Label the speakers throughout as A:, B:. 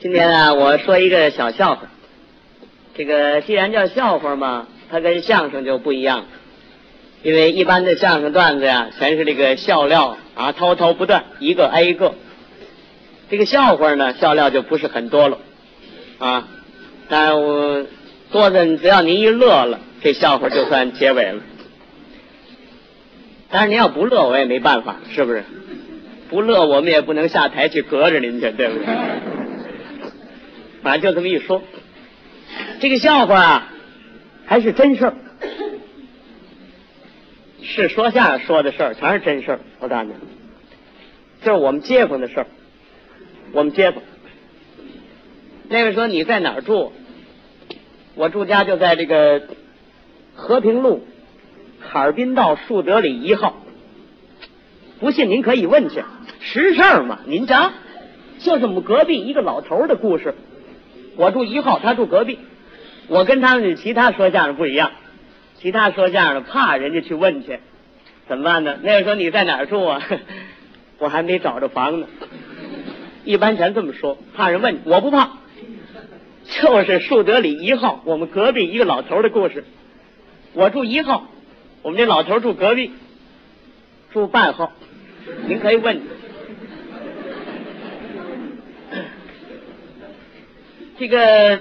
A: 今天啊，我说一个小笑话。这个既然叫笑话嘛，它跟相声就不一样。因为一般的相声段子呀，全是这个笑料啊，滔滔不断，一个挨一个。这个笑话呢，笑料就不是很多了啊。但我多的，只要您一乐了，这笑话就算结尾了。但是您要不乐，我也没办法，是不是？不乐，我们也不能下台去隔着您去，对不对？反正就这么一说，这个笑话啊，还是真事儿，是说相声说的事儿，全是真事儿。我告诉你，这是我们街坊的事儿。我们街坊，那位说你在哪儿住？我住家就在这个和平路哈尔滨道树德里一号。不信您可以问去，实事儿嘛。您瞧，就是我们隔壁一个老头的故事。我住一号，他住隔壁。我跟他们其他说相声不一样，其他说相声怕人家去问去，怎么办呢？那个时候你在哪儿住啊？我还没找着房呢。一般全这么说，怕人问，我不怕。就是树德里一号，我们隔壁一个老头的故事。我住一号，我们这老头住隔壁，住半号。您可以问。这个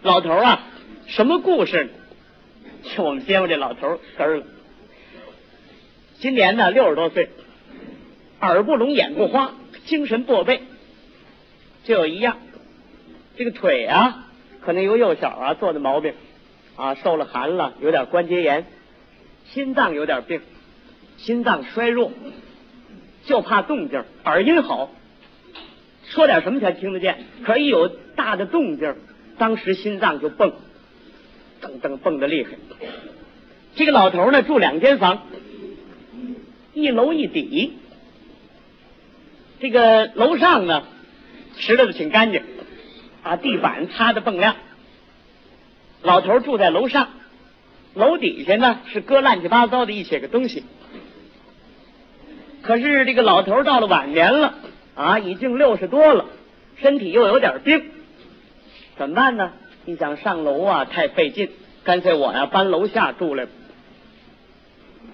A: 老头啊，什么故事呢？就我们街坊这老头哏儿了。今年呢六十多岁，耳不聋，眼不花，精神过备。就有一样，这个腿啊，可能由幼小啊做的毛病啊，受了寒了，有点关节炎，心脏有点病，心脏衰弱，就怕动静，耳音好，说点什么才听得见。可一有大的动静，当时心脏就蹦，噔噔蹦的厉害。这个老头呢，住两间房，一楼一底，这个楼上呢。拾掇的挺干净，把，地板擦的锃亮。老头住在楼上，楼底下呢是搁乱七八糟的一些个东西。可是这个老头到了晚年了，啊，已经六十多了，身体又有点病，怎么办呢？你想上楼啊，太费劲，干脆我呀搬楼下住来，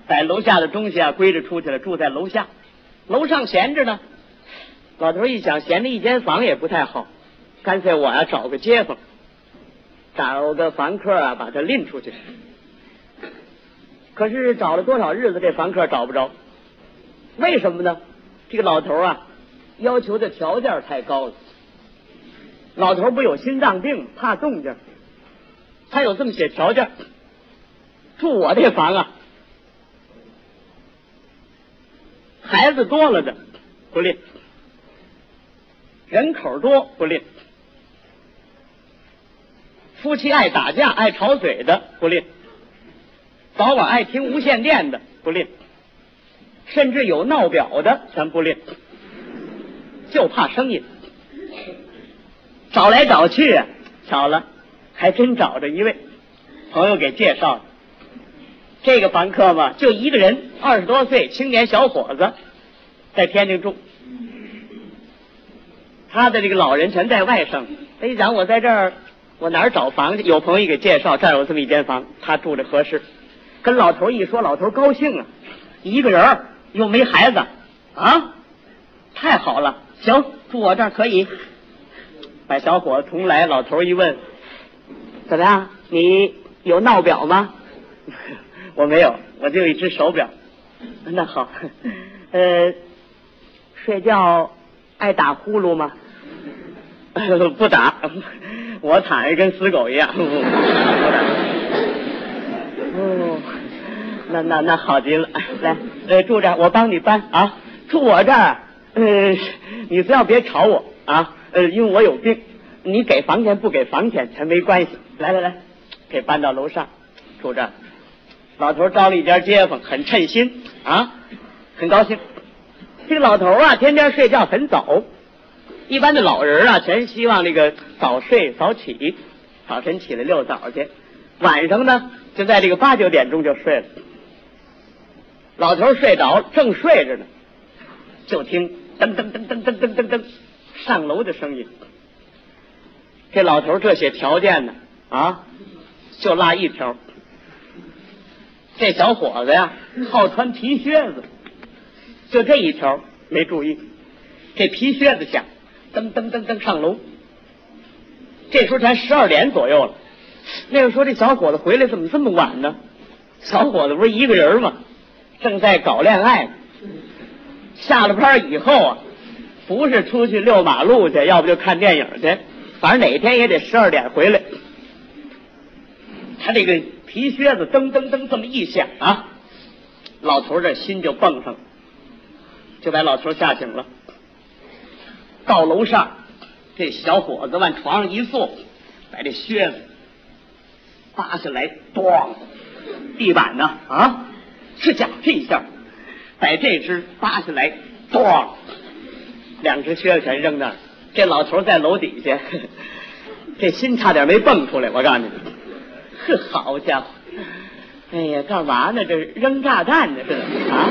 A: 在楼下的东西啊归置出去了，住在楼下，楼上闲着呢。老头一想，闲着一间房也不太好，干脆我呀找个街坊，找个房客啊，把他拎出去。可是找了多少日子，这房客找不着，为什么呢？这个老头啊，要求的条件太高了。老头不有心脏病，怕动静，他有这么些条件，住我这房啊，孩子多了的不吝。人口多不吝，夫妻爱打架爱吵嘴的不吝，早晚爱听无线电的不吝，甚至有闹表的全不吝，就怕声音。找来找去，巧了，还真找着一位朋友给介绍的。这个房客嘛，就一个人，二十多岁青年小伙子，在天津住。他的这个老人全在外省，他一想我在这儿，我哪儿找房去？有朋友给介绍，这儿有这么一间房，他住着合适。跟老头一说，老头高兴啊，一个人又没孩子啊，太好了，行，住我这儿可以。把小伙子同来，老头一问，怎么样？你有闹表吗？我没有，我就一只手表。那好，呃，睡觉爱打呼噜吗？不打，我躺着跟死狗一样。哦，那那那好极了，来，呃，住这儿，我帮你搬啊。住我这儿，呃，你只要别吵我啊，呃，因为我有病。你给房钱不给房钱全没关系。来来来，给搬到楼上住这。老头招了一家街坊，很称心啊，很高兴。这个老头啊，天天睡觉很早。一般的老人啊，全希望这个早睡早起，早晨起来遛早去，晚上呢就在这个八九点钟就睡了。老头睡着，正睡着呢，就听噔噔噔噔噔噔噔噔上楼的声音。这老头这些条件呢，啊，就落一条。这小伙子呀，好穿皮靴子，就这一条没注意。这皮靴子响，噔噔噔噔上楼。这时候才十二点左右了。那个说这小伙子回来怎么这么晚呢？小伙子不是一个人吗？正在搞恋爱。下了班以后啊，不是出去遛马路去，要不就看电影去，反正哪天也得十二点回来。他这个皮靴子噔噔噔这么一响啊，老头这心就蹦上了，就把老头吓醒了。到楼上，这小伙子往床上一坐，把这靴子扒下来，咣，地板呢啊，是假这一下。把这只扒下来，咣，两只靴子全扔那儿。这老头在楼底下，这心差点没蹦出来。我告诉你，呵，好家伙！哎呀，干嘛呢？这是扔炸弹呢？这是啊？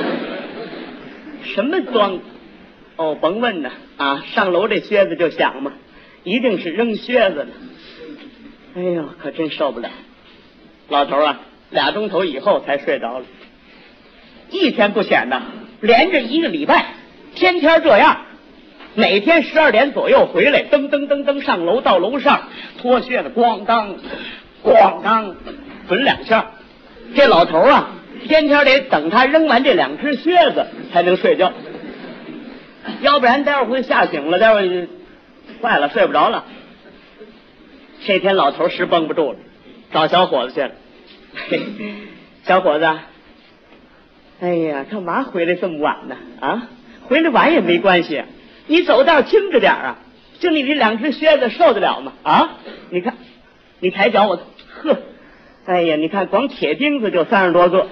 A: 什么装？哦，甭问呢啊！上楼这靴子就响嘛，一定是扔靴子了。哎呦，可真受不了！老头啊，俩钟头以后才睡着了。一天不显的，连着一个礼拜，天天这样，每天十二点左右回来，噔噔噔噔上楼，到楼上脱靴子，咣当，咣当，滚两下。这老头啊，天天得等他扔完这两只靴子才能睡觉，要不然待会儿会吓醒了，待会儿坏了，睡不着了。这天老头实绷不住了，找小伙子去了，小伙子。哎呀，干嘛回来这么晚呢？啊，回来晚也没关系，你走道轻着点啊！就你这两只靴子受得了吗？啊，你看，你抬脚，我呵，哎呀，你看光铁钉子就三十多个，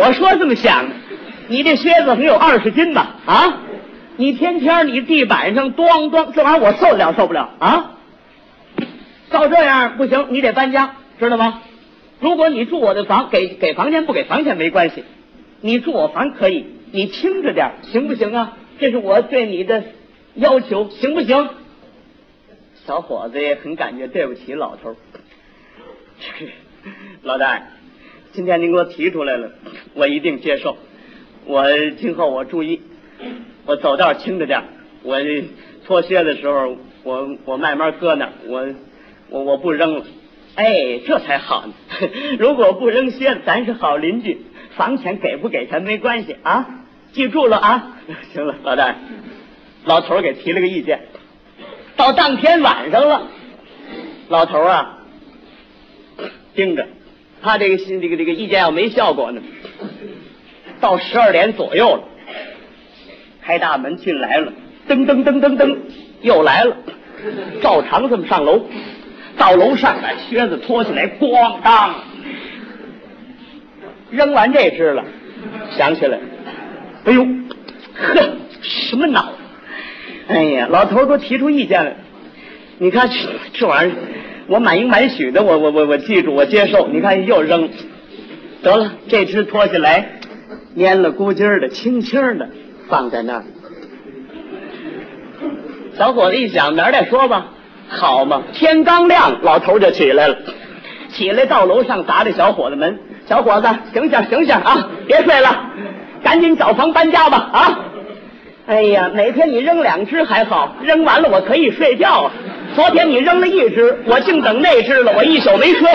A: 我说这么想，你这靴子能有二十斤吧？啊，你天天你地板上咣咣，这玩意儿我受得了受不了啊？照这样不行，你得搬家，知道吗？如果你住我的房，给给房钱不给房钱没关系。你住我房可以，你轻着点行不行啊？这是我对你的要求，行不行？小伙子也很感觉对不起老头。老大，今天您给我提出来了，我一定接受。我今后我注意，我走道轻着点我脱靴的时候，我我慢慢搁那，我我我不扔了。哎，这才好呢。如果不扔靴子，咱是好邻居。房钱给不给钱没关系啊，记住了啊！行了，老大，老头给提了个意见。到当天晚上了，老头啊，盯着，他这个心这个这个意见要没效果呢。到十二点左右了，开大门进来了，噔噔噔噔噔，又来了，照常这么上楼，到楼上把靴子脱下来，咣当。扔完这只了，想起来，哎呦，呵，什么脑？哎呀，老头都提出意见了。你看这玩意儿，我满应满许的，我我我我记住，我接受。你看又扔，得了，这只脱下来，蔫了咕叽的，轻轻的放在那儿。小伙子一想，明儿再说吧。好嘛，天刚亮，老头就起来了，起来到楼上砸这小伙子门。小伙子，醒醒醒醒啊！别睡了，赶紧找房搬家吧啊！哎呀，哪天你扔两只还好，扔完了我可以睡觉。昨天你扔了一只，我净等那只了，我一宿没睡。